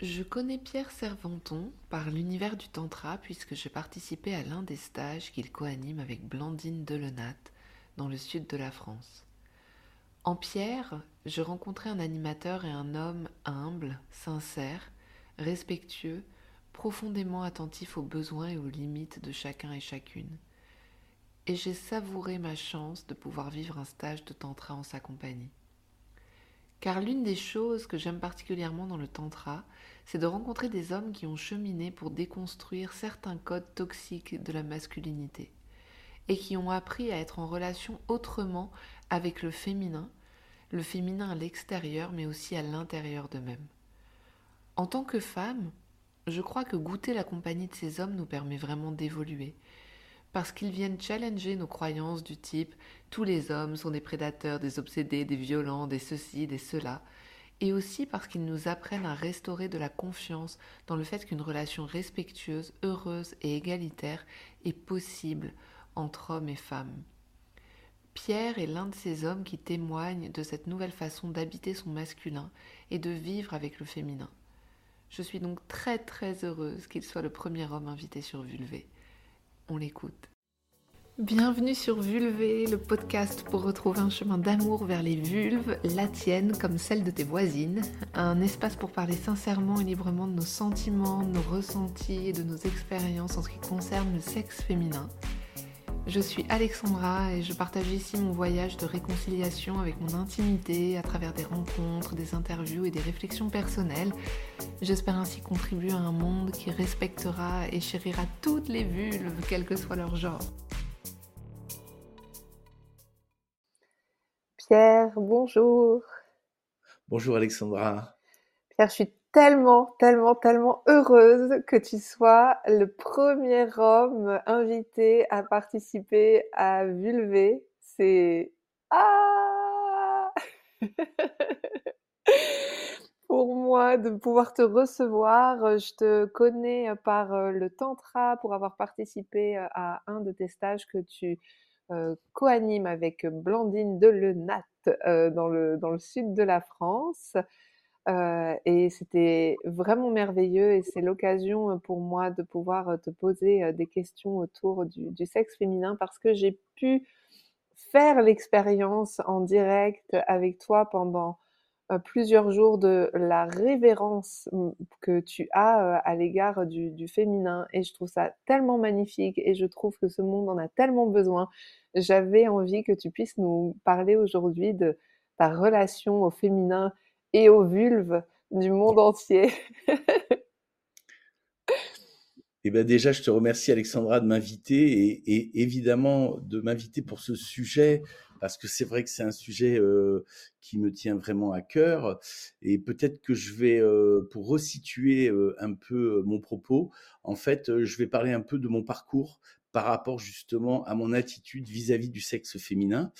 Je connais Pierre Servanton par l'univers du Tantra puisque j'ai participé à l'un des stages qu'il coanime avec Blandine Delenat dans le sud de la France. En Pierre, je rencontrais un animateur et un homme humble, sincère, respectueux, profondément attentif aux besoins et aux limites de chacun et chacune. Et j'ai savouré ma chance de pouvoir vivre un stage de Tantra en sa compagnie. Car l'une des choses que j'aime particulièrement dans le Tantra, c'est de rencontrer des hommes qui ont cheminé pour déconstruire certains codes toxiques de la masculinité et qui ont appris à être en relation autrement avec le féminin, le féminin à l'extérieur mais aussi à l'intérieur d'eux-mêmes. En tant que femme, je crois que goûter la compagnie de ces hommes nous permet vraiment d'évoluer, parce qu'ils viennent challenger nos croyances du type tous les hommes sont des prédateurs, des obsédés, des violents, des ceci, des cela, et aussi parce qu'ils nous apprennent à restaurer de la confiance dans le fait qu'une relation respectueuse, heureuse et égalitaire est possible entre hommes et femmes. Pierre est l'un de ces hommes qui témoignent de cette nouvelle façon d'habiter son masculin et de vivre avec le féminin. Je suis donc très très heureuse qu'il soit le premier homme invité sur Vulvé. On l'écoute. Bienvenue sur Vulvé, le podcast pour retrouver un chemin d'amour vers les vulves, la tienne comme celle de tes voisines. Un espace pour parler sincèrement et librement de nos sentiments, de nos ressentis et de nos expériences en ce qui concerne le sexe féminin. Je suis Alexandra et je partage ici mon voyage de réconciliation avec mon intimité à travers des rencontres, des interviews et des réflexions personnelles. J'espère ainsi contribuer à un monde qui respectera et chérira toutes les vulves, quel que soit leur genre. Pierre, bonjour. Bonjour Alexandra. Pierre, je suis tellement, tellement, tellement heureuse que tu sois le premier homme invité à participer à Vulvé. C'est... Ah Pour moi, de pouvoir te recevoir, je te connais par le tantra pour avoir participé à un de tes stages que tu euh, co-anime avec Blandine Delenat euh, dans, dans le sud de la France. Euh, et c'était vraiment merveilleux et c'est l'occasion pour moi de pouvoir te poser des questions autour du, sexe féminin parce que j'ai pu faire l'expérience en direct avec toi pendant euh, plusieurs jours de la révérence mmh, que tu as euh, à l'égard du, du, féminin et je trouve ça tellement magnifique et je trouve que ce monde en a tellement besoin. J'avais envie que tu puisses nous parler aujourd'hui de ta relation au féminin et aux vulves du monde entier. Eh bien déjà, je te remercie Alexandra de m'inviter et, évidemment de m'inviter pour ce sujet parce que c'est vrai que c'est un sujet euh, qui me tient vraiment à cœur. Et peut-être que je vais, euh, pour resituer euh, un peu mon propos, en fait, je vais parler un peu de mon parcours par rapport justement à mon attitude vis-à-vis du sexe féminin.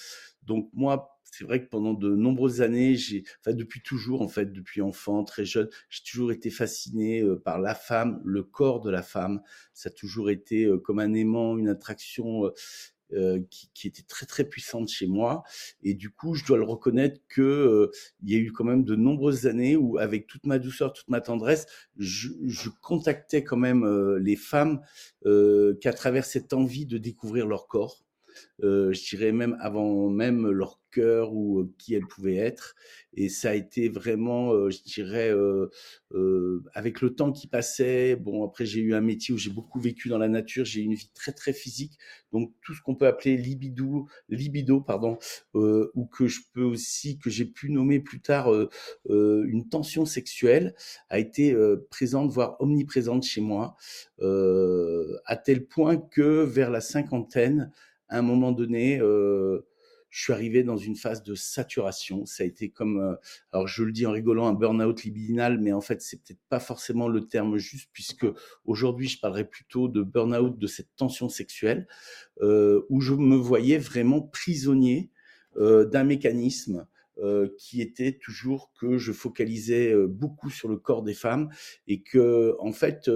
Donc moi, c'est vrai que pendant de nombreuses années, j'ai, enfin depuis toujours en fait, depuis enfant, très jeune, j'ai toujours été fasciné par la femme, le corps de la femme. Ça a toujours été comme un aimant, une attraction euh, qui, qui, était très très puissante chez moi. Et du coup, je dois le reconnaître que euh, il y a eu quand même de nombreuses années où, avec toute ma douceur, toute ma tendresse, je, je contactais quand même euh, les femmes qu'à travers cette envie de découvrir leur corps. Je dirais même avant même leur cœur ou qui elles pouvaient être. Et ça a été vraiment, je dirais, avec le temps qui passait. Bon, après j'ai eu un métier où j'ai beaucoup vécu dans la nature. J'ai eu une vie très très physique, donc tout ce qu'on peut appeler libido, libido, pardon, ou que je peux aussi que j'ai pu nommer plus tard une tension sexuelle, a été présente, voire omniprésente chez moi, à tel point que vers la cinquantaine, à un moment donné, euh, je suis arrivé dans une phase de saturation. Ça a été comme, euh, alors je le dis en rigolant, un burn-out libidinal, mais en fait, c'est peut-être pas forcément le terme juste, puisque aujourd'hui, je parlerais plutôt de burn-out, de cette tension sexuelle, euh, où je me voyais vraiment prisonnier d'un mécanisme qui était toujours que je focalisais beaucoup sur le corps des femmes et que, en fait,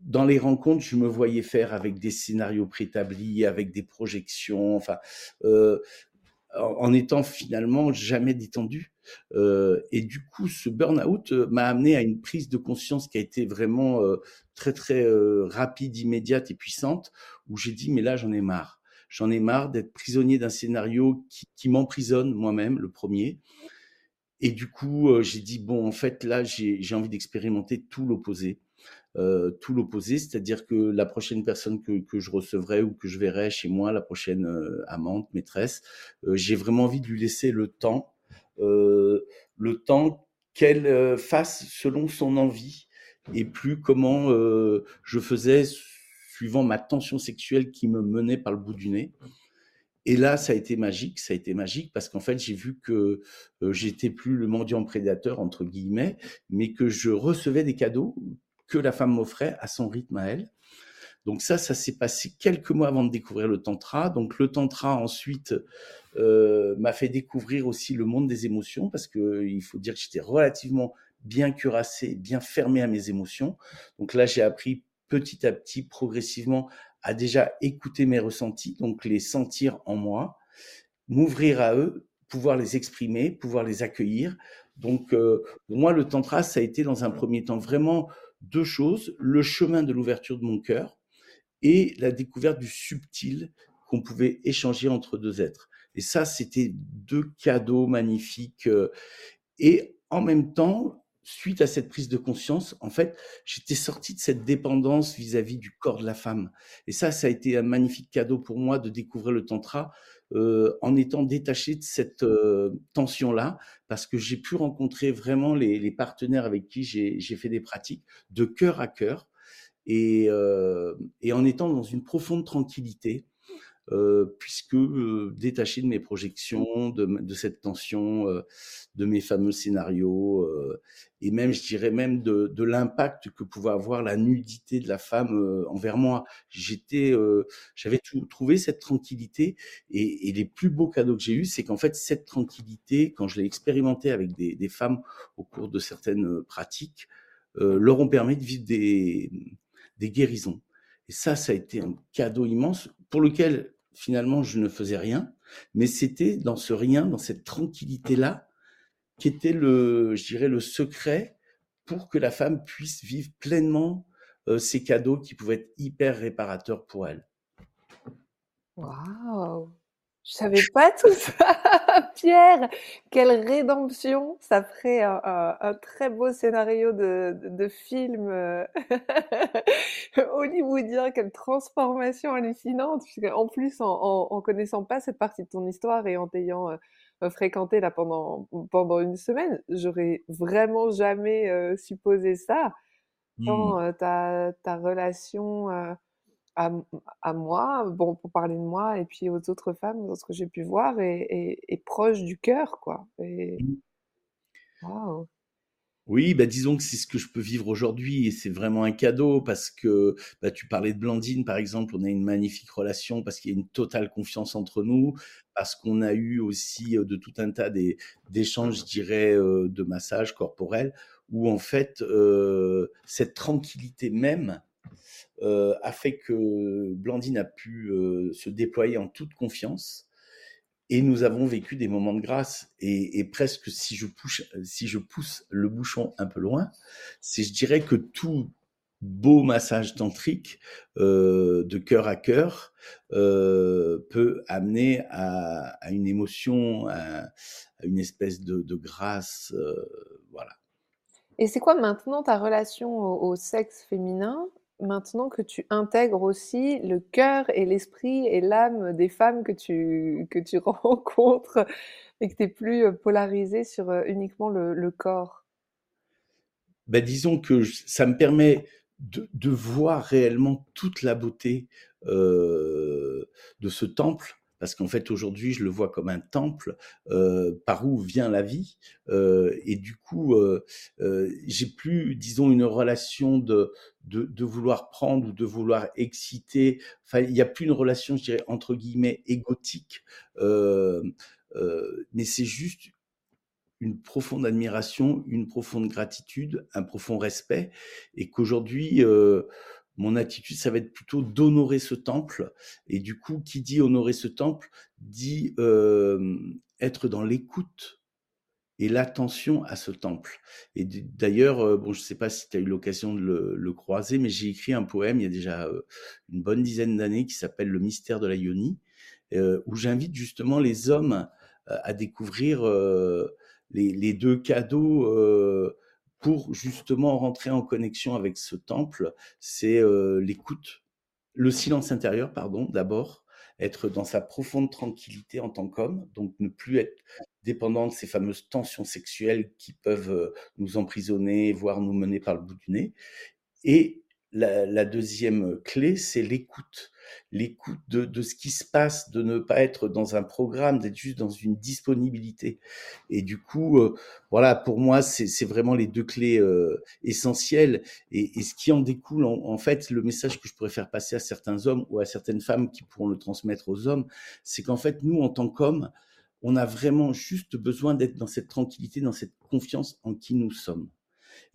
dans les rencontres, je me voyais faire avec des scénarios préétablis, avec des projections. Enfin, euh, en étant finalement jamais détendu. Euh, et du coup, ce burn-out euh, m'a amené à une prise de conscience qui a été vraiment euh, très très rapide, immédiate et puissante, où j'ai dit mais là j'en ai marre. J'en ai marre d'être prisonnier d'un scénario qui, qui m'emprisonne moi-même, le premier. Et du coup, j'ai dit bon en fait là j'ai envie d'expérimenter tout l'opposé. Euh, tout l'opposé, c'est-à-dire que la prochaine personne que, que, je recevrai ou que je verrai chez moi, la prochaine euh, amante, maîtresse, euh, j'ai vraiment envie de lui laisser le temps, le temps qu'elle fasse selon son envie et plus comment je faisais suivant ma tension sexuelle qui me menait par le bout du nez. Et là, ça a été magique, ça a été magique parce qu'en fait, j'ai vu que j'étais plus le mendiant prédateur entre guillemets, mais que je recevais des cadeaux que la femme m'offrait à son rythme à elle. Donc ça, ça s'est passé quelques mois avant de découvrir le tantra. Donc le tantra ensuite euh, m'a fait découvrir aussi le monde des émotions parce que il faut dire que j'étais relativement bien cuirassé, bien fermé à mes émotions. Donc là, j'ai appris petit à petit, progressivement, à déjà écouter mes ressentis, donc les sentir en moi, m'ouvrir à eux, pouvoir les exprimer, pouvoir les accueillir. Donc euh, moi, le tantra, ça a été dans un premier temps vraiment deux choses, le chemin de l'ouverture de mon cœur et la découverte du subtil qu'on pouvait échanger entre deux êtres. Et ça, c'était deux cadeaux magnifiques. Euh, et en même temps, suite à cette prise de conscience, en fait, j'étais sorti de cette dépendance vis-à-vis du corps de la femme. Et ça, ça a été un magnifique cadeau pour moi de découvrir le tantra euh, en étant détaché de cette euh, tension-là, parce que j'ai pu rencontrer vraiment les, partenaires avec qui j'ai fait des pratiques de cœur à cœur, et, euh, et en étant dans une profonde tranquillité, euh, puisque euh, détaché de mes projections, de, de cette tension, euh, de mes fameux scénarios, et même, je dirais même de, de l'impact que pouvait avoir la nudité de la femme envers moi. J'étais, j'avais trouvé cette tranquillité, et, et, les plus beaux cadeaux que j'ai eus, c'est qu'en fait cette tranquillité, quand je l'ai expérimenté avec des, des, femmes au cours de certaines pratiques, leur ont permis de vivre des, des guérisons. Et ça, ça a été un cadeau immense pour lequel finalement, je ne faisais rien, mais c'était dans ce rien, dans cette tranquillité-là, qui était le, je dirais, le secret pour que la femme puisse vivre pleinement euh, ces cadeaux qui pouvaient être hyper réparateurs pour elle. Waouh Je savais pas tout ça, Pierre. Quelle rédemption Ça ferait un, très beau scénario de, de film euh, hollywoodien. Quelle transformation hallucinante En plus, en, en, connaissant pas cette partie de ton histoire et en t'ayant euh, fréquenté là pendant pendant une semaine, j'aurais vraiment jamais euh, supposé ça. Tant mmh. ta, ta relation à, à, moi, bon, pour parler de moi, et puis aux autres femmes, dans ce que j'ai pu voir, et, proche du cœur, quoi. Et... Mmh. Oui, bah disons que c'est ce que je peux vivre aujourd'hui et c'est vraiment un cadeau parce que bah, tu parlais de Blandine par exemple, on a une magnifique relation parce qu'il y a une totale confiance entre nous, parce qu'on a eu aussi de tout un tas d'échanges, je dirais, de massages corporels où en fait cette tranquillité même euh, a fait que Blandine a pu euh, se déployer en toute confiance. Et nous avons vécu des moments de grâce. Et, presque, si je, pousse, si je pousse le bouchon un peu loin, c'est, je dirais que tout beau massage tantrique euh, de cœur à cœur peut amener à, une émotion, à, une espèce de, grâce, voilà. Et c'est quoi maintenant ta relation au sexe féminin? Maintenant que tu intègres aussi le cœur et l'esprit et l'âme des femmes que tu, que tu rencontres et que tu n'es plus euh, polarisé sur euh, uniquement le, corps? Ben, Disons que ça me permet de, voir réellement toute la beauté euh, de ce temple parce qu'en fait aujourd'hui je le vois comme un temple euh, par où vient la vie euh, et du coup euh, euh, j'ai plus disons une relation de, de, de vouloir prendre ou de vouloir exciter. Enfin il n'y a plus une relation je dirais entre guillemets égotique euh, euh, mais c'est juste une profonde admiration, une profonde gratitude, un profond respect, et qu'aujourd'hui, mon attitude, ça va être plutôt d'honorer ce temple. Et du coup, qui dit honorer ce temple, dit euh, être dans l'écoute et l'attention à ce temple. Et d'ailleurs, euh, bon, je ne sais pas si tu as eu l'occasion de le, croiser, mais j'ai écrit un poème il y a déjà euh, une bonne dizaine d'années qui s'appelle Le mystère de la Yoni, où j'invite justement les hommes à découvrir les, deux cadeaux pour justement rentrer en connexion avec ce temple. C'est l'écoute, le silence intérieur, pardon, d'abord, être dans sa profonde tranquillité en tant qu'homme, donc ne plus être dépendant de ces fameuses tensions sexuelles qui peuvent euh, nous emprisonner, voire nous mener par le bout du nez. Et la, deuxième clé, c'est l'écoute. L'écoute de, ce qui se passe, de ne pas être dans un programme, d'être juste dans une disponibilité. Et du coup, euh, voilà, pour moi, c'est vraiment les deux clés euh, essentielles. Et, ce qui en découle, en, fait, le message que je pourrais faire passer à certains hommes ou à certaines femmes qui pourront le transmettre aux hommes, c'est qu'en fait, nous, en tant qu'hommes, on a vraiment juste besoin d'être dans cette tranquillité, dans cette confiance en qui nous sommes.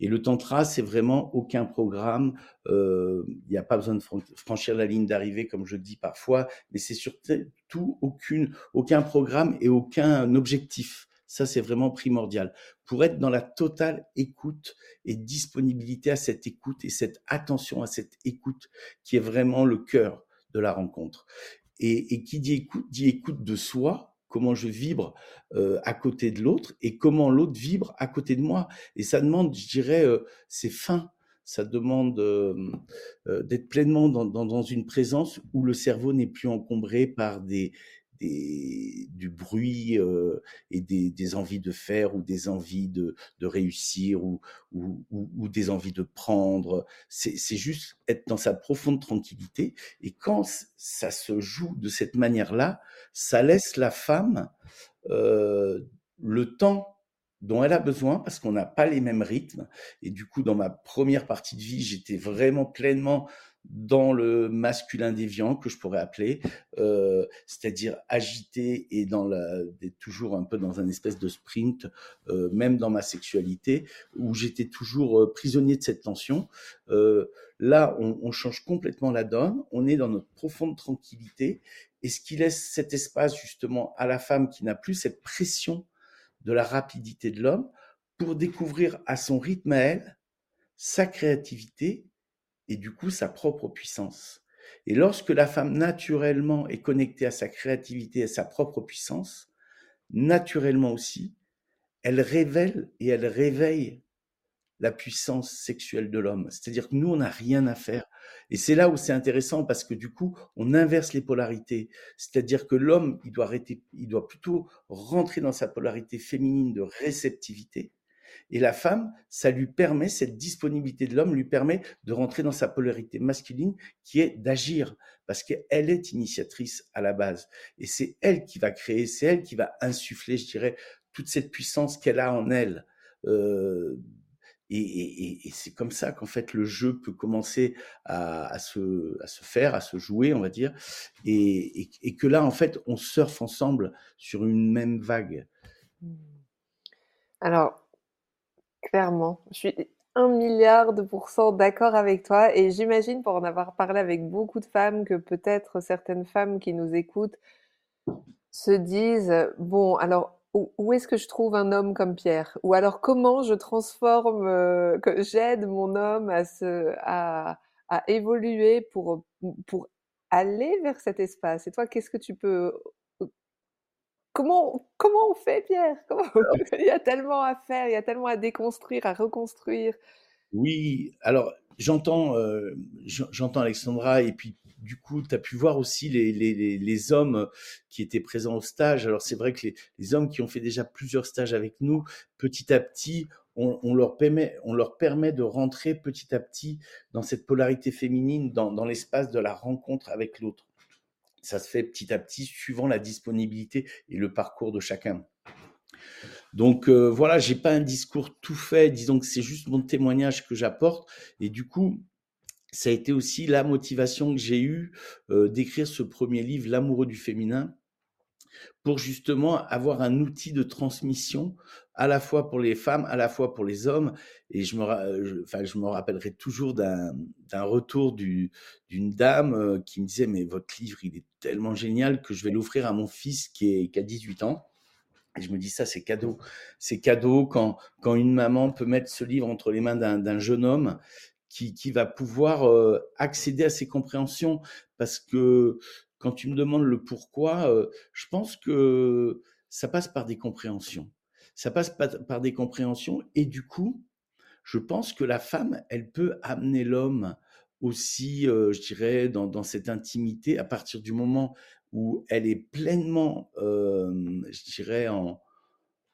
Et le tantra, c'est vraiment aucun programme. Euh, il n'y a pas besoin de franchir la ligne d'arrivée, comme je dis parfois, mais c'est surtout aucune, aucun programme et aucun objectif. Ça, c'est vraiment primordial. Pour être dans la totale écoute et disponibilité à cette écoute et cette attention à cette écoute qui est vraiment le cœur de la rencontre. Et, et qui dit écoute, dit écoute de soi, comment je vibre euh, à côté de l'autre et comment l'autre vibre à côté de moi. Et ça demande, je dirais, euh, c'est fin. Ça demande euh, d'être pleinement dans, dans, une présence où le cerveau n'est plus encombré par des, du bruit euh, et des, des, envies de faire ou des envies de, de réussir ou, ou, ou, des envies de prendre. C'est juste être dans sa profonde tranquillité. Et quand ça se joue de cette manière-là, ça laisse la femme euh, le temps dont elle a besoin parce qu'on n'a pas les mêmes rythmes. Et du coup, dans ma première partie de vie, j'étais vraiment pleinement dans le masculin déviant que je pourrais appeler, euh, c'est-à-dire agité et dans la, toujours un peu dans un espèce de sprint, euh, même dans ma sexualité, où j'étais toujours euh, prisonnier de cette tension. Euh, là, on, on, change complètement la donne, on est dans notre profonde tranquillité, et ce qui laisse cet espace justement à la femme qui n'a plus cette pression de la rapidité de l'homme pour découvrir à son rythme à elle sa créativité et du coup sa propre puissance. Et lorsque la femme naturellement est connectée à sa créativité, à sa propre puissance, naturellement aussi, elle révèle et elle réveille la puissance sexuelle de l'homme. C'est-à-dire que nous, on n'a rien à faire. Et c'est là où c'est intéressant parce que du coup, on inverse les polarités. C'est-à-dire que l'homme, il doit il doit plutôt rentrer dans sa polarité féminine de réceptivité et la femme, ça lui permet, cette disponibilité de l'homme lui permet de rentrer dans sa polarité masculine qui est d'agir, parce qu'elle est initiatrice à la base. Et c'est elle qui va créer, c'est elle qui va insuffler, je dirais, toute cette puissance qu'elle a en elle. Euh, et, c'est comme ça qu'en fait le jeu peut commencer à, se, faire, à se jouer, on va dire, et, et, que là, en fait, on surfe ensemble sur une même vague. Alors, Clairement, je suis un milliard de pourcents d'accord avec toi et j'imagine pour en avoir parlé avec beaucoup de femmes que peut-être certaines femmes qui nous écoutent se disent bon alors où, est-ce que je trouve un homme comme Pierre? Ou alors comment je transforme euh, que j'aide mon homme à se à, évoluer pour pour aller vers cet espace? Et toi qu'est-ce que tu peux Comment, comment on fait, Pierre? Il y a tellement à faire, il y a tellement à déconstruire, à reconstruire. Oui, alors j'entends euh, j'entends Alexandra et puis du coup, tu as pu voir aussi les, les, les, hommes qui étaient présents au stage. Alors c'est vrai que les, les, hommes qui ont fait déjà plusieurs stages avec nous, petit à petit, on, on, leur, permet, on leur permet de rentrer petit à petit dans cette polarité féminine, dans, dans l'espace de la rencontre avec l'autre ça se fait petit à petit suivant la disponibilité et le parcours de chacun. Donc euh, voilà, j'ai pas un discours tout fait, disons que c'est juste mon témoignage que j'apporte et du coup, ça a été aussi la motivation que j'ai eue euh, d'écrire ce premier livre, L'amoureux du féminin, pour justement avoir un outil de transmission à la fois pour les femmes, à la fois pour les hommes. Et je me, enfin, je me rappellerai toujours d'un retour d'une dame euh, qui me disait, mais votre livre, il est tellement génial que je vais l'offrir à mon fils qui, est, qui a 18 ans. Et je me dis ça, c'est cadeau. C'est cadeau quand, quand une maman peut mettre ce livre entre les mains d'un jeune homme qui, qui va pouvoir euh, accéder à ses compréhensions. Parce que quand tu me demandes le pourquoi, euh, je pense que ça passe par des compréhensions. Ça passe par des compréhensions et du coup, je pense que la femme, elle peut amener l'homme aussi, euh, je dirais, dans, dans, cette intimité à partir du moment où elle est pleinement, euh, je dirais, en,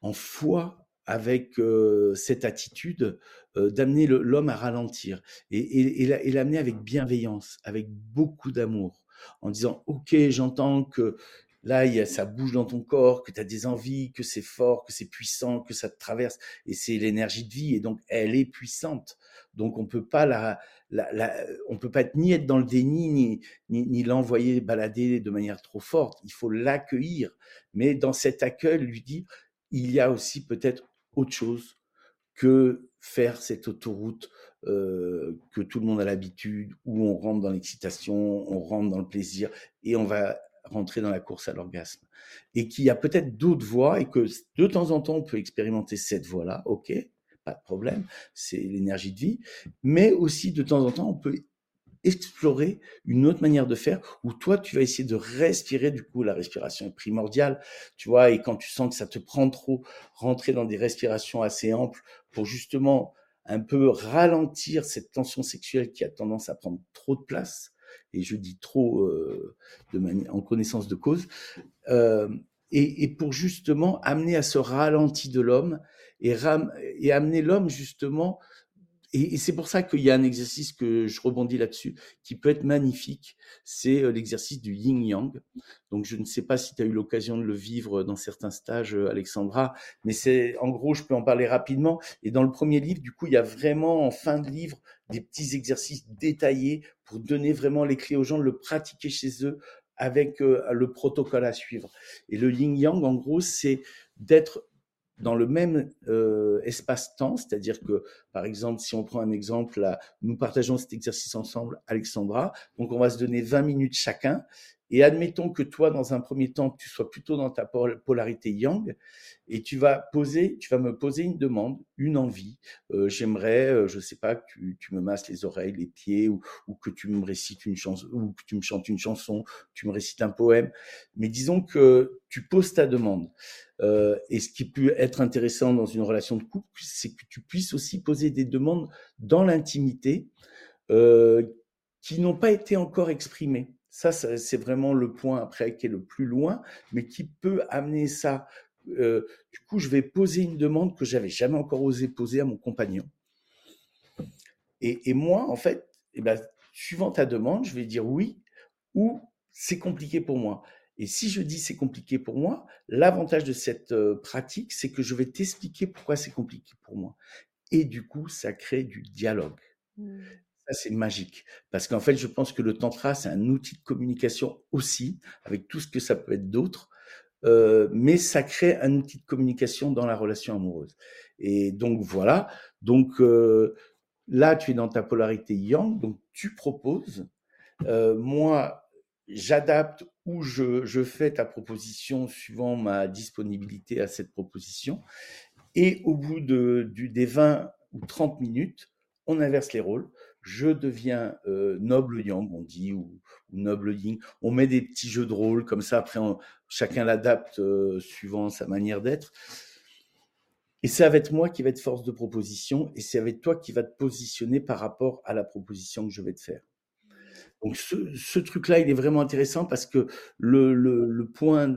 en foi avec euh, cette attitude euh, d'amener l'homme à ralentir et, et, et l'amener avec bienveillance, avec beaucoup d'amour en disant ok j'entends que là il y a, ça bouge dans ton corps que tu as des envies que c'est fort que c'est puissant que ça te traverse et c'est l'énergie de vie et donc elle est puissante. Donc on peut pas la, la, la on peut pas ni être dans le déni ni, ni, ni l'envoyer balader de manière trop forte. Il faut l'accueillir. Mais dans cet accueil lui dire il y a aussi peut-être autre chose que faire cette autoroute euh, que tout le monde a l'habitude, où on rentre dans l'excitation, on rentre dans le plaisir, et on va rentrer dans la course à l'orgasme. Et qu'il y a peut-être d'autres voies, et que de temps en temps, on peut expérimenter cette voie-là, ok, pas de problème, c'est l'énergie de vie, mais aussi de temps en temps, on peut explorer une autre manière de faire où toi tu vas essayer de respirer du coup la respiration est primordiale tu vois et quand tu sens que ça te prend trop rentrer dans des respirations assez amples pour justement un peu ralentir cette tension sexuelle qui a tendance à prendre trop de place, et je dis trop euh, de en connaissance de cause, euh, et, et, pour justement amener à ce ralenti de l'homme et, et amener l'homme justement et, c'est pour ça qu'il y a un exercice que je rebondis là-dessus, qui peut être magnifique, c'est euh, l'exercice du yin-yang. Donc je ne sais pas si tu as eu l'occasion de le vivre dans certains stages, euh, Alexandra, mais c'est en gros, je peux en parler rapidement. Et dans le premier livre, du coup, il y a vraiment en fin de livre des petits exercices détaillés pour donner vraiment les clés aux gens de le pratiquer chez eux avec euh, le protocole à suivre. Et le yin-yang, en gros, c'est d'être dans le même euh, espace-temps, c'est-à-dire que, par exemple, si on prend un exemple, là, nous partageons cet exercice ensemble, Alexandra, donc on va se donner 20 minutes chacun, et admettons que toi, dans un premier temps, tu sois plutôt dans ta polarité yang, et tu vas poser, tu vas me poser une demande, une envie. Euh, J'aimerais, euh, je sais pas, que tu, me masses les oreilles, les pieds, ou, ou, que tu me récites une chanson, ou que tu me chantes une chanson, tu me récites un poème. Mais disons que tu poses ta demande. Euh, et ce qui peut être intéressant dans une relation de couple, c'est que tu puisses aussi poser des demandes dans l'intimité euh, qui n'ont pas été encore exprimées. Ça, c'est vraiment le point après qui est le plus loin, mais qui peut amener ça. Euh, du coup, je vais poser une demande que j'avais jamais encore osé poser à mon compagnon. Et, moi, en fait, eh ben, suivant ta demande, je vais dire oui ou c'est compliqué pour moi. Et si je dis c'est compliqué pour moi, l'avantage de cette euh, pratique, c'est que je vais t'expliquer pourquoi c'est compliqué pour moi. Et du coup, ça crée du dialogue. Mmh. C'est magique. Parce qu'en fait, je pense que le tantra, c'est un outil de communication aussi, avec tout ce que ça peut être d'autre. Euh, mais ça crée un outil de communication dans la relation amoureuse. Et donc voilà. Donc euh, là, tu es dans ta polarité yang, donc tu proposes. Euh, moi, j'adapte ou je, fais ta proposition suivant ma disponibilité à cette proposition. Et au bout de, des 20 ou 30 minutes, on inverse les rôles. Je deviens euh, noble yang, on dit, ou, noble yin. On met des petits jeux de rôle comme ça. Après, chacun l'adapte euh, suivant sa manière d'être. Et c'est avec moi qui va être force de proposition, et c'est avec toi qui va te positionner par rapport à la proposition que je vais te faire. Donc ce, truc-là, il est vraiment intéressant parce que le, le point,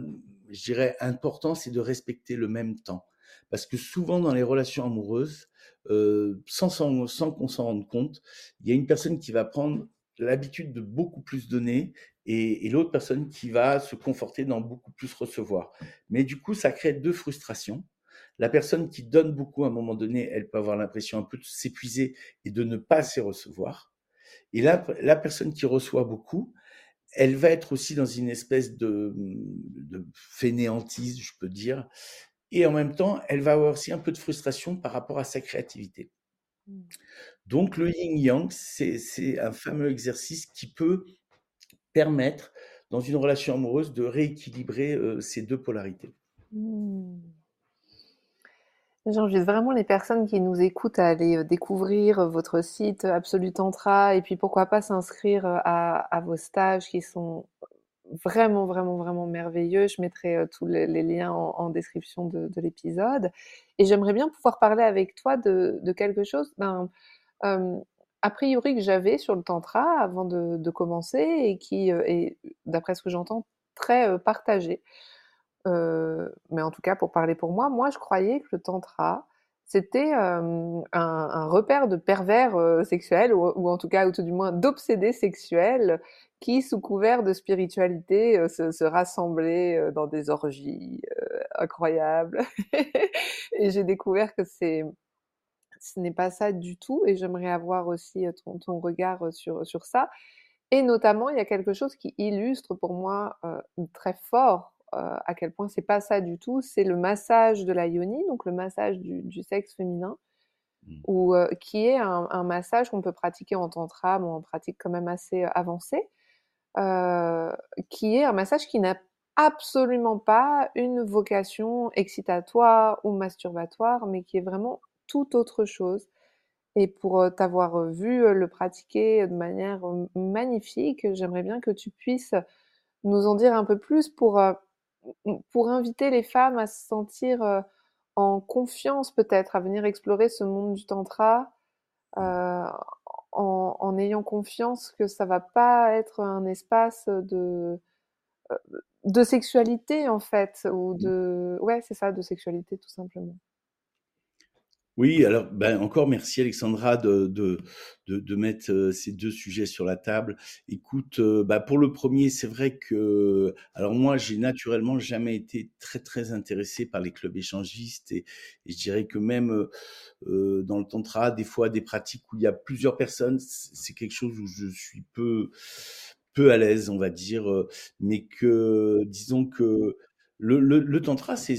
je dirais, important, c'est de respecter le même temps. Parce que souvent dans les relations amoureuses, euh, sans, qu'on s'en rende compte, il y a une personne qui va prendre l'habitude de beaucoup plus donner et, l'autre personne qui va se conforter dans beaucoup plus recevoir. Mais du coup, ça crée deux frustrations. La personne qui donne beaucoup à un moment donné, elle peut avoir l'impression un peu de s'épuiser et de ne pas assez recevoir. Et là, la personne qui reçoit beaucoup, elle va être aussi dans une espèce de fainéantise, je peux dire, et en même temps, elle va avoir aussi un peu de frustration par rapport à sa créativité. Mmh. Donc le yin-yang, c'est un fameux exercice qui peut permettre, dans une relation amoureuse, de rééquilibrer euh, ces deux polarités. Mmh. J'invite vraiment les personnes qui nous écoutent à aller euh, découvrir euh, votre site Absolu Tantra et puis pourquoi pas s'inscrire à, vos stages qui sont vraiment, vraiment, vraiment merveilleux. Je mettrai tous les, liens en, description de, l'épisode. Et j'aimerais bien pouvoir parler avec toi de, quelque chose, ben, a priori que j'avais sur le Tantra avant de, commencer et qui est, d'après ce que j'entends, très partagé. Euh, mais en tout cas, pour parler pour moi, moi, je croyais que le tantra, c'était un, repère de pervers euh, sexuels, ou, en tout cas, ou tout du moins d'obsédés sexuels, qui, sous couvert de spiritualité, euh, se, se, rassemblaient dans des orgies incroyables. et j'ai découvert que c'est ce n'est pas ça du tout, et j'aimerais avoir aussi ton, ton regard sur, sur ça. Et notamment, il y a quelque chose qui illustre pour moi très fort euh, à quel point c'est pas ça du tout. C'est le massage de la yoni, donc le massage du, sexe féminin, mmh. ou euh, qui est un, massage qu'on peut pratiquer en tantra, mais en pratique quand même assez euh, avancée, qui est un massage qui n'a absolument pas une vocation excitatoire ou masturbatoire, mais qui est vraiment tout autre chose. Et pour t'avoir vu le pratiquer de manière magnifique, j'aimerais bien que tu puisses nous en dire un peu plus pour pour inviter les femmes à se sentir euh, en confiance peut-être, à venir explorer ce monde du tantra, euh, en, ayant confiance que ça va pas être un espace de euh, de sexualité en fait, ou mmh. de ouais c'est ça, de sexualité tout simplement. Oui, alors ben, encore merci Alexandra de, de, de, mettre euh, ces deux sujets sur la table. Écoute, euh, bah, pour le premier, c'est vrai que, alors moi, j'ai naturellement jamais été très très intéressé par les clubs échangistes et, je dirais que même euh, dans le tantra, des fois, des pratiques où il y a plusieurs personnes, c'est quelque chose où je suis peu peu à l'aise, on va dire, mais que disons que le, le, le, tantra, c'est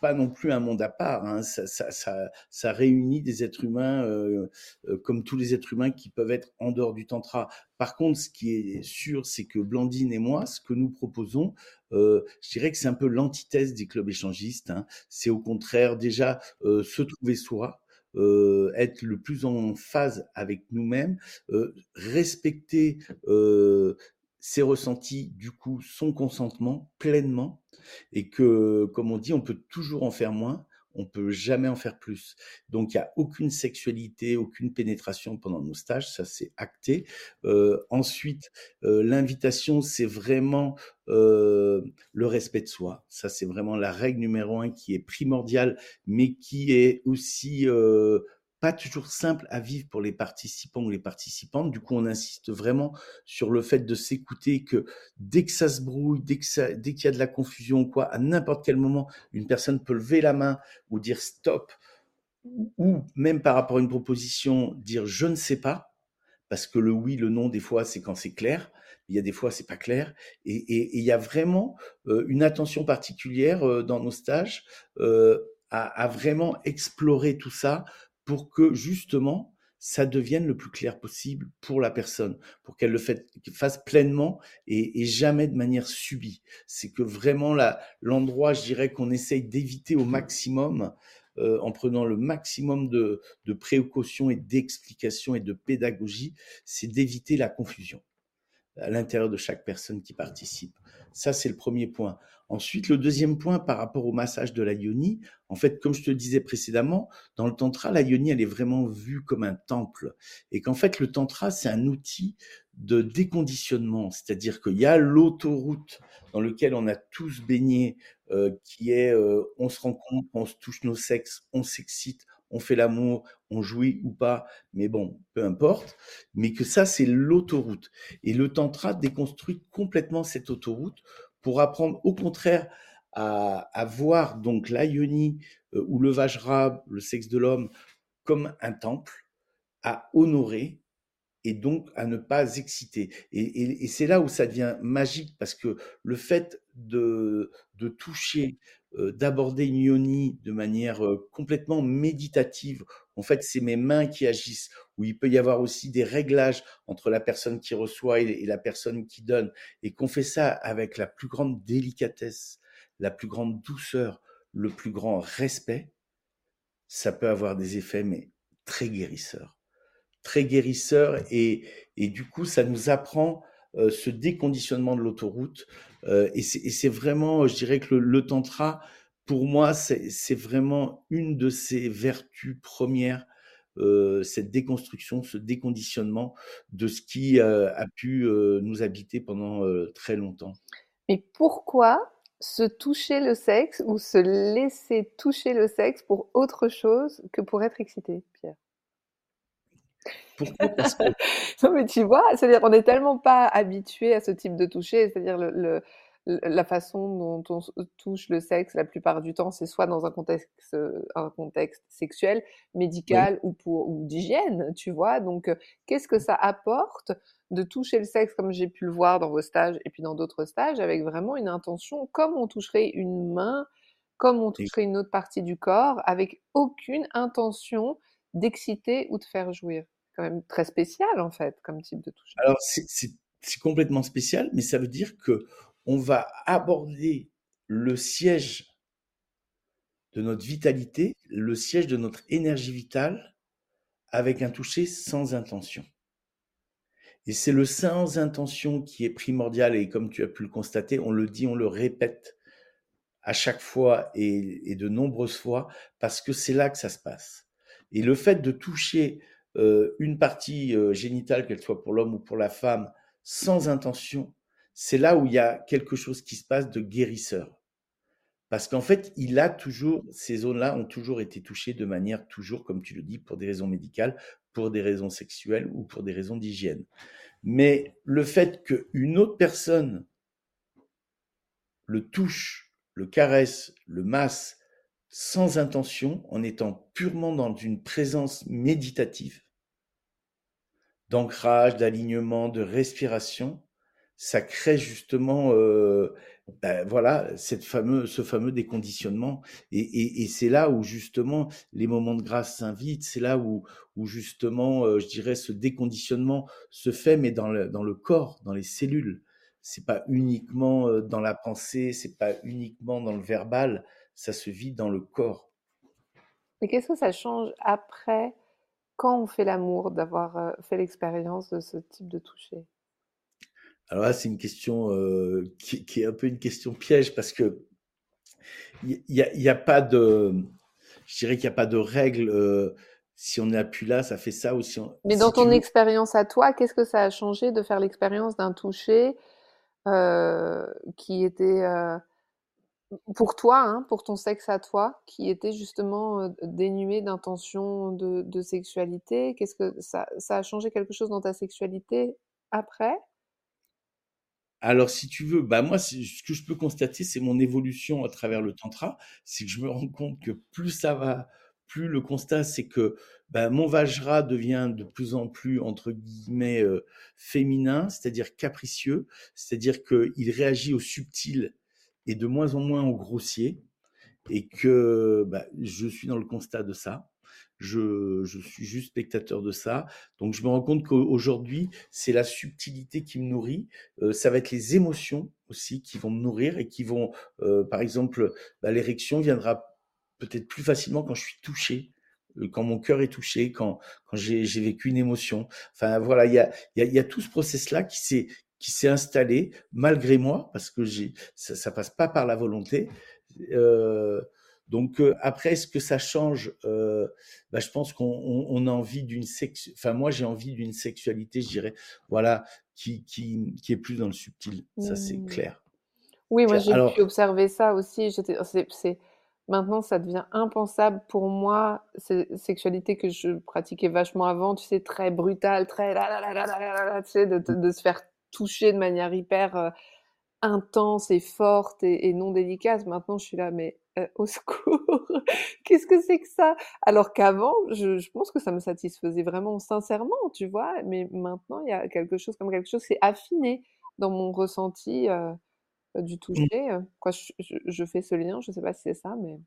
pas non plus un monde à part. Hein. Ça, ça, ça, ça, réunit des êtres humains euh, euh, comme tous les êtres humains qui peuvent être en dehors du tantra. Par contre, ce qui est sûr, c'est que Blandine et moi, ce que nous proposons, euh, je dirais que c'est un peu l'antithèse des clubs échangistes. Hein. C'est au contraire déjà euh, se trouver soi. Euh, être le plus en phase avec nous-mêmes, euh, respecter euh, ses ressentis, du coup, son consentement pleinement, et que, comme on dit, on peut toujours en faire moins, on peut jamais en faire plus. Donc il n'y a aucune sexualité, aucune pénétration pendant nos stages, ça c'est acté. Euh, ensuite, euh, l'invitation, c'est vraiment euh, le respect de soi. Ça c'est vraiment la règle numéro un qui est primordiale, mais qui est aussi pas toujours simple à vivre pour les participants ou les participantes. Du coup, on insiste vraiment sur le fait de s'écouter que dès que ça se brouille, dès qu'il y a de la confusion, quoi, à n'importe quel moment, une personne peut lever la main ou dire stop, ou même par rapport à une proposition, dire je ne sais pas, parce que le oui, le non, des fois, c'est quand c'est clair. Il y a des fois, c'est pas clair. Et, il y a vraiment euh, une attention particulière euh, dans nos stages euh, à, vraiment explorer tout ça pour que justement ça devienne le plus clair possible pour la personne, pour qu'elle le fasse pleinement et, jamais de manière subie. C'est que vraiment l'endroit, je dirais, qu'on essaye d'éviter au maximum, euh, en prenant le maximum de, de précautions et d'explications et de pédagogie, c'est d'éviter la confusion à l'intérieur de chaque personne qui participe. Ça, c'est le premier point. Ensuite, le deuxième point par rapport au massage de la yoni, en fait, comme je te disais précédemment, dans le tantra, la yoni, elle est vraiment vue comme un temple. Et qu'en fait, le tantra, c'est un outil de déconditionnement. C'est-à-dire qu'il y a l'autoroute dans lequel on a tous baigné, euh, qui est euh, on se rencontre, on se touche nos sexes, on s'excite, on fait l'amour, on jouit ou pas, mais bon, peu importe, mais que ça, c'est l'autoroute. Et le tantra déconstruit complètement cette autoroute pour apprendre au contraire à, voir donc euh, ou le vajra, le sexe de l'homme, comme un temple, à honorer et donc à ne pas exciter. Et, c'est là où ça devient magique parce que le fait de, toucher, d'aborder une yoni de manière euh, complètement méditative, en fait c'est mes mains qui agissent, où il peut y avoir aussi des réglages entre la personne qui reçoit et, la personne qui donne, et qu'on fait ça avec la plus grande délicatesse, la plus grande douceur, le plus grand respect, ça peut avoir des effets mais très guérisseurs. Très guérisseur et, et du coup, ça nous apprend euh, ce déconditionnement de l'autoroute. Euh, et c'est vraiment, je dirais que le, tantra, pour moi, c'est vraiment une de ses vertus premières, euh, cette déconstruction, ce déconditionnement de ce qui a pu nous habiter pendant très longtemps. Mais pourquoi se toucher le sexe ou se laisser toucher le sexe pour autre chose que pour être excité, Pierre? Pourquoi? Non, mais tu vois, c'est-à-dire on n'est tellement pas habitué à ce type de toucher, c'est-à-dire le, la façon dont on touche le sexe la plupart du temps, c'est soit dans un contexte, un contexte sexuel, médical ou pour ou d'hygiène, tu vois. Donc, euh, qu'est-ce que ça apporte de toucher le sexe comme j'ai pu le voir dans vos stages et puis dans d'autres stages avec vraiment une intention, comme on toucherait une main, comme on toucherait une autre partie du corps, avec aucune intention d'exciter ou de faire jouir? Quand même très spécial en fait comme type de touche. Alors c'est complètement spécial, mais ça veut dire que on va aborder le siège de notre vitalité, le siège de notre énergie vitale avec un toucher sans intention. Et c'est le sans intention qui est primordial et comme tu as pu le constater, on le dit, on le répète à chaque fois et, et de nombreuses fois parce que c'est là que ça se passe. Et le fait de toucher euh, une partie euh, génitale, qu'elle soit pour l'homme ou pour la femme, sans intention, c'est là où il y a quelque chose qui se passe de guérisseur. Parce qu'en fait, il a toujours, ces zones-là ont toujours été touchées de manière toujours, comme tu le dis, pour des raisons médicales, pour des raisons sexuelles ou pour des raisons d'hygiène. Mais le fait qu'une autre personne le touche, le caresse, le masse, sans intention, en étant purement dans une présence méditative, d'ancrage, d'alignement, de respiration, ça crée justement, euh, ben voilà, cette fameux, ce fameux déconditionnement. Et, c'est là où justement les moments de grâce s'invitent. C'est là où, justement, euh, je dirais, ce déconditionnement se fait, mais dans le, dans le corps, dans les cellules. C'est pas uniquement euh, dans la pensée, c'est pas uniquement dans le verbal ça se vit dans le corps. Mais qu'est-ce que ça change après, quand on fait l'amour, d'avoir euh, fait l'expérience de ce type de toucher? Alors là, c'est une question euh, qui, est un peu une question piège parce que il n'y a, pas de, je dirais qu'il n'y a pas de règle. Euh, si on plus là, ça fait ça ou si Mais dans ton expérience à toi, qu'est-ce que ça a changé de faire l'expérience d'un toucher qui était pour toi, hein, pour ton sexe à toi, qui était justement dénué d'intention de, sexualité, qu'est-ce que ça, a changé quelque chose dans ta sexualité après? Alors, si tu veux, bah moi, ce que je peux constater, c'est mon évolution à travers le tantra, c'est que je me rends compte que plus ça va, plus le constat, c'est que bah, mon Vajra devient de plus en plus, entre guillemets, féminin, c'est-à-dire capricieux, c'est-à-dire qu'il réagit au subtil de moins en moins au grossier, et que bah, je suis dans le constat de ça. Je, suis juste spectateur de ça. Donc je me rends compte qu'aujourd'hui, c'est la subtilité qui me nourrit. Euh, ça va être les émotions aussi qui vont me nourrir et qui vont, euh, par exemple, bah, l'érection viendra peut-être plus facilement quand je suis touché, euh, quand mon cœur est touché, quand, quand j'ai vécu une émotion. Enfin voilà, il y a, y, a, y a tout ce process-là qui s'est qui s'est installé malgré moi parce que j'ai ça, ça passe pas par la volonté. Euh, donc euh, après, est-ce que ça change euh, bah, Je pense qu'on on, a envie d'une sex... Enfin, moi, j'ai envie d'une sexualité, je dirais, voilà, qui, qui, qui est plus dans le subtil. Ça, c'est mmh. clair. Oui, moi, j'ai pu observer ça aussi. C'est, Maintenant, ça devient impensable pour moi, cette sexualité que je pratiquais vachement avant, tu sais, très brutale, très tu sais, de, de se faire toucher de manière hyper intense et forte et, non délicate. Maintenant, je suis là, mais «Euh, au secours, qu'est-ce que c'est que ça?» alors qu'avant, je je pense que ça me satisfaisait vraiment sincèrement, tu vois? Mais maintenant, il y a quelque chose comme quelque chose s'est affiné dans mon ressenti, du toucher, Mmh. heu, quoi je je je fais ce lien, je sais pas si c'est ça, mais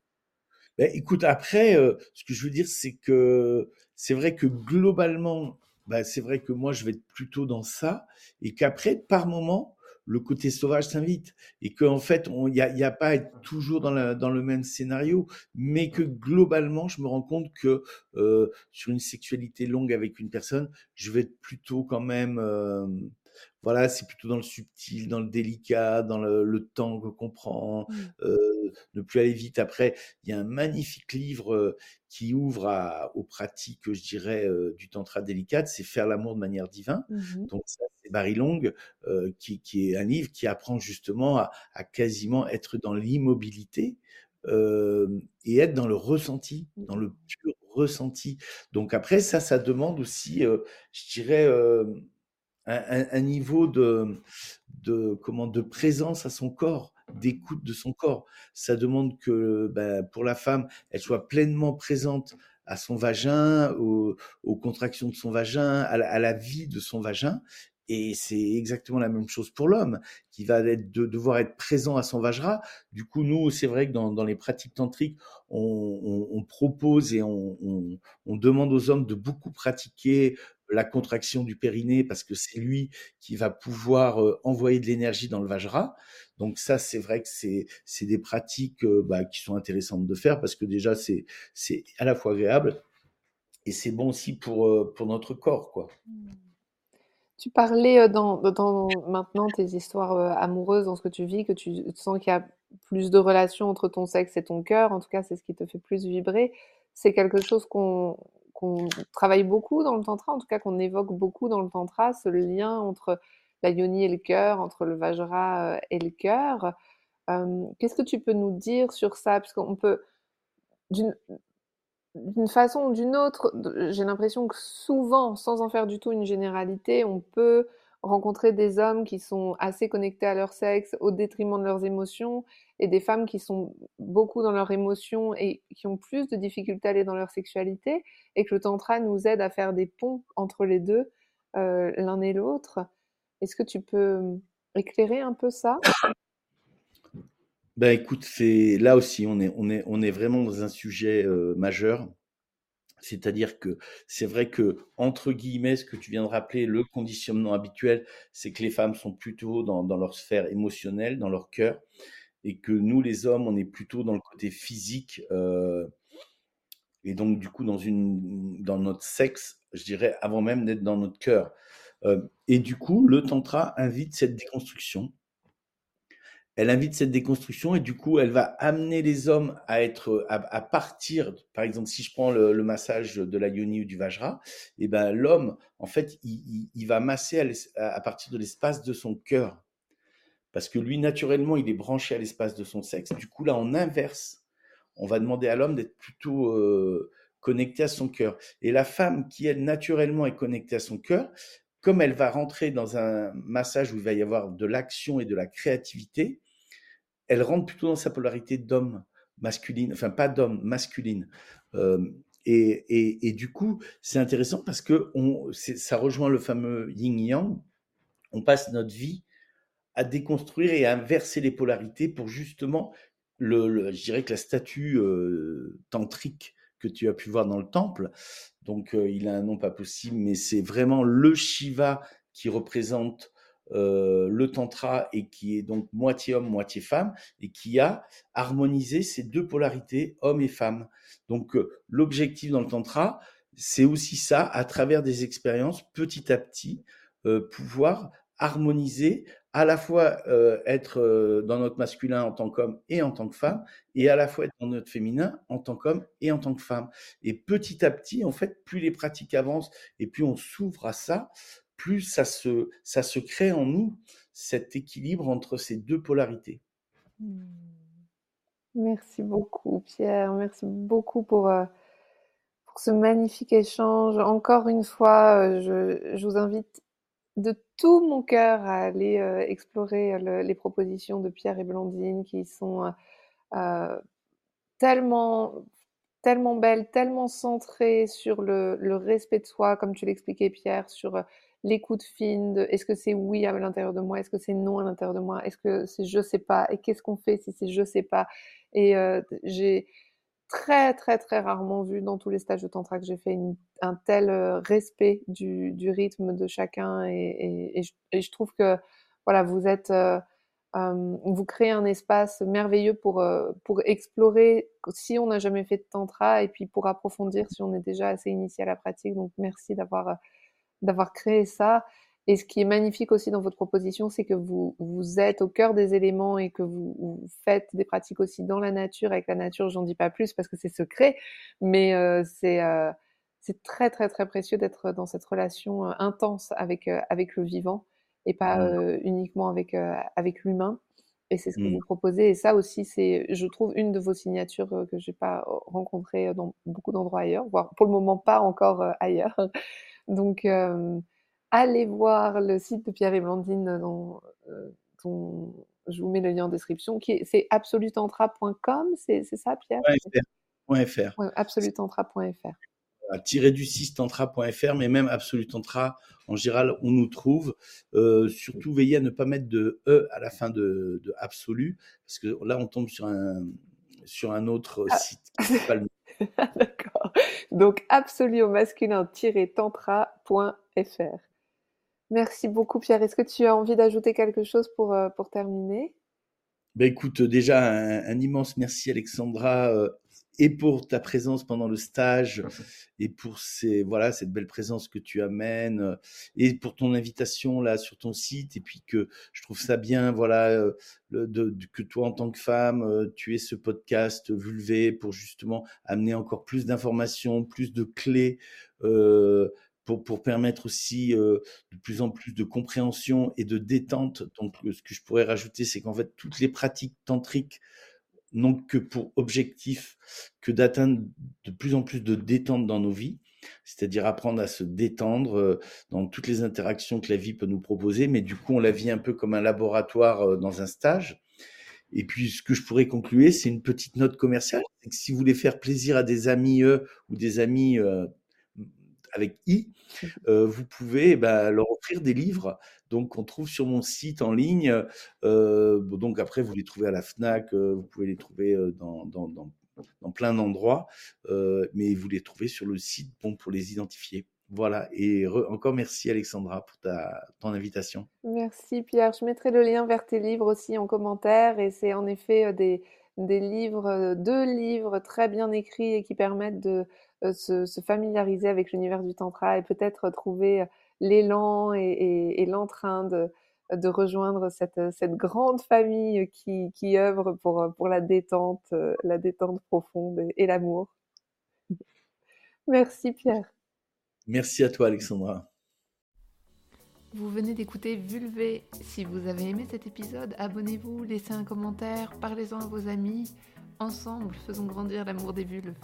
Beh, écoute, après, ce que je veux dire, c'est que c'est vrai que globalement, bah, c'est vrai que moi, je vais être plutôt dans ça et qu'après, par moment, le côté sauvage s'invite et qu'en fait, il y a y a pas à être toujours dans dans le même scénario, mais que globalement, je me rends compte que, heu, sur une sexualité longue avec une personne, je vais être plutôt quand même, hem, voilà, c'est plutôt dans le subtil, dans le délicat, dans le le temps que qu'on prend, Mmh. heu, ne plus aller vite. Après, il y a un magnifique livre, heu, qui ouvre à aux pratiques, je dirais, heu, du tantra délicate, c'est «Faire l'amour de manière divin». Mmh mh. Donc ça, c'est Barry Long, qui qui est un livre qui apprend justement à à quasiment être dans l'immobilité, et être dans le ressenti, Mmh dans le pur ressenti. Donc après ça, ça demande aussi, je dirais, un un niveau de de comment? De présence à son corps, d'écoute de son corps. Ça demande que, bah, pour la femme, elle soit pleinement présente à son vagin, aux aux contractions de son vagin, à la vie de son vagin et c'est exactement la même chose pour l'homme, qui va être de devoir être présent à son vajra. Du coup, nous, c'est vrai que dans dans les pratiques tantriques, on on on propose et on on demande aux hommes de beaucoup pratiquer la contraction du périnée parce que c'est lui qui va pouvoir, envoyer de l'énergie dans le vajra. Donc ça, c'est vrai que c'est c'est des pratiques, bah, qui sont intéressantes de faire parce que déjà c'est c'est à la fois agréable et c'est bon aussi pour, pour notre corps, quoi. Mmh. Tu parlais, dans dans maintenant tes histoires, amoureuses, dans ce que tu vis, que tu sens qu'il y a plus de relations entre ton sexe et ton cœur, en tout cas, c'est ce qui te fait plus vibrer. C'est quelque chose qu'on qu'on travaille beaucoup dans le tantra, en tout cas qu'on évoque beaucoup dans le tantra, ce lien entre la yoni et le cœur, entre le vajra, heu, et le cœur. Hem, qu'est-ce que tu peux nous dire sur ça? Puisqu'on peut d'une façon ou d'une autre, j'ai l'impression que souvent, sans en faire du tout une généralité, on peut rencontrer des hommes qui sont assez connectés à leur sexe au détriment de leurs émotions et des femmes qui sont beaucoup dans leurs émotions et qui ont plus de difficultés à aller dans leur sexualité et que le tantra nous aide à faire des ponts entre les 2, heu, l'un et l'autre. Est-ce que tu peux, mmh, éclairer un peu ça? Bah, écoute, c'est là aussi, on est on est on est vraiment dans un sujet, heu, majeur. C'est-à-dire que c'est vrai que, entre guillemets, ce que tu viens de rappeler, le conditionnement habituel, c'est que les femmes sont plutôt dans leur sphère émotionnelle, dans leur cœur et que nous, les hommes, on est plutôt dans le côté physique, heu et donc du coup dans une dans notre sexe, je dirais, avant même d'être dans notre cœur. Heu et du coup, le tantra invite cette déconstruction. Elle invite cette déconstruction et du coup, elle va amener les hommes à être, à partir par exemple, si je prends le massage de la yoni ou du vajra et ben, l'homme, en fait, il va masser à partir de l'espace de son cœur. Parce que lui, naturellement, il est branché à l'espace de son sexe. Du coup, là, on inverse. On va demander à l'homme d'être plutôt, heu, connecté à son cœur et la femme qui, elle, naturellement est connectée à son cœur, comme elle va rentrer dans un massage où il va y avoir de l'action et de la créativité, elle rentre plutôt dans sa polarité d'homme masculine, enfin pas d'homme, masculine. Hem et du coup, c'est intéressant parce c'est ça rejoint le fameux yin-yang. On passe notre vie à déconstruire et à inverser les polarités pour justement le je dirais que la statue, heu, tantrique que tu as pu voir dans le temple, donc heu, il a un nom pas possible, mais c'est vraiment le Shiva qui représente, heu, le tantra et qui est donc moitié homme, moitié femme et qui a harmonisé ces 2 polarités, homme et femme. Donc heu, l'objectif dans le tantra, c'est aussi ça, à travers des expériences, petit à petit, heu, pouvoir harmoniser, à la fois, heu, être, dans notre masculin en tant qu'homme et en tant que femme et à la fois être dans notre féminin en tant qu'homme et en tant que femme et petit à petit, en fait, plus les pratiques avancent et plus on s'ouvre à ça, plus ça se ça se crée en nous, cet équilibre entre ces 2 polarités. Mmh. Merci beaucoup Pierre, merci beaucoup pour, heu, pour ce magnifique échange. Encore une fois, heu, je je vous invite de tout mon cœur à aller, heu, explorer le les propositions de Pierre et Blandine qui sont, tellement tellement belle, tellement centrée sur le, le respect de soi, comme tu l'expliquais Pierre, sur l'écoute fine de est-ce que c'est oui à l'intérieur de moi, est-ce que c'est non à l'intérieur de moi, est-ce que c'est je sais pas, et qu'est-ce qu'on fait si c'est je sais pas. Et euh, j'ai très très très rarement vu dans tous les stages de tantra que j'ai fait un tel euh, respect du, rythme de chacun et, je, trouve que voilà vous êtes euh, vous créez un espace merveilleux pour pour explorer si on n'a jamais fait de tantra et puis pour approfondir si on est déjà assez initié à la pratique donc merci d'avoir d'avoir créé ça et ce qui est magnifique aussi dans votre proposition, c'est que vous, vous êtes au cœur des éléments et que vous, vous, faites des pratiques aussi dans la nature. Avec la nature, j'en dis pas plus parce que c'est secret, mais euh, c'est euh, c'est très très très précieux d'être dans cette relation euh, intense avec euh, avec le vivant et pas euh, uniquement avec avec l'humain. Et c'est ce que mmh. vous proposez. Et ça aussi, c'est, je trouve, une de vos signatures que j'ai pas rencontrées dans beaucoup d'endroits ailleurs, voire pour le moment pas encore ailleurs. Donc allez voir le site de Pierre et Blandine dont, je vous mets le lien en description, qui est, c'est absolutentra.com, c'est, ça Pierre .fr. Ouais, absolutentra.fr. Tirer du 6 tantra.fr, mais même absolutentra, en général, on nous trouve. Euh, surtout, veillez à ne pas mettre de E à la fin de, de absolu, parce que là, on tombe sur un, sur un autre ah. site. Pas le... D'accord. Donc, absolu au masculin-tantra.fr. Merci beaucoup Pierre. Est-ce que tu as envie d'ajouter quelque chose pour, euh, pour terminer? Ben écoute, déjà un, immense merci Alexandra euh, et pour ta présence pendant le stage et pour ces voilà cette belle présence que tu amènes euh, et pour ton invitation là sur ton site. Et puis que je trouve ça bien voilà de, que toi en tant que femme tu aies ce podcast Vulvé pour justement amener encore plus d'informations, plus de clés euh, pour, permettre aussi euh, de plus en plus de compréhension et de détente. Donc, ce que je pourrais rajouter, c'est qu'en fait, toutes les pratiques tantriques n'ont que pour objectif que d'atteindre de plus en plus de détente dans nos vies, c'est-à-dire apprendre à se détendre euh, dans toutes les interactions que la vie peut nous proposer, mais du coup, on la vit un peu comme un laboratoire euh, dans un stage. Et puis, ce que je pourrais conclure, c'est une petite note commerciale. Si vous voulez faire plaisir à des amis eux, ou des amis avec I, mmh euh, vous pouvez bah, leur offrir des livres. Donc, on trouve sur mon site en ligne. Euh, donc, après, vous les trouvez à la Fnac, euh, vous pouvez les trouver dans, dans, dans, dans plein d'endroits, mais vous les trouvez sur le site bon, pour les identifier. Voilà, et encore merci Alexandra pour ta, ton invitation. Merci Pierre, je mettrai le lien vers tes livres aussi en commentaire, et c'est en effet des, des livres, deux livres très bien écrits et qui permettent de, euh, se, familiariser avec l'univers du tantra et peut-être trouver euh, l'élan et, l'entrain de, de rejoindre cette, cette grande famille qui, qui œuvre pour, pour la détente, euh, la détente profonde et, l'amour. Merci Pierre. Merci à toi Alexandra. Vous venez d'écouter Vulvé. Si vous avez aimé cet épisode, abonnez-vous, laissez un commentaire, parlez-en à vos amis. Ensemble, faisons grandir l'amour des vulves.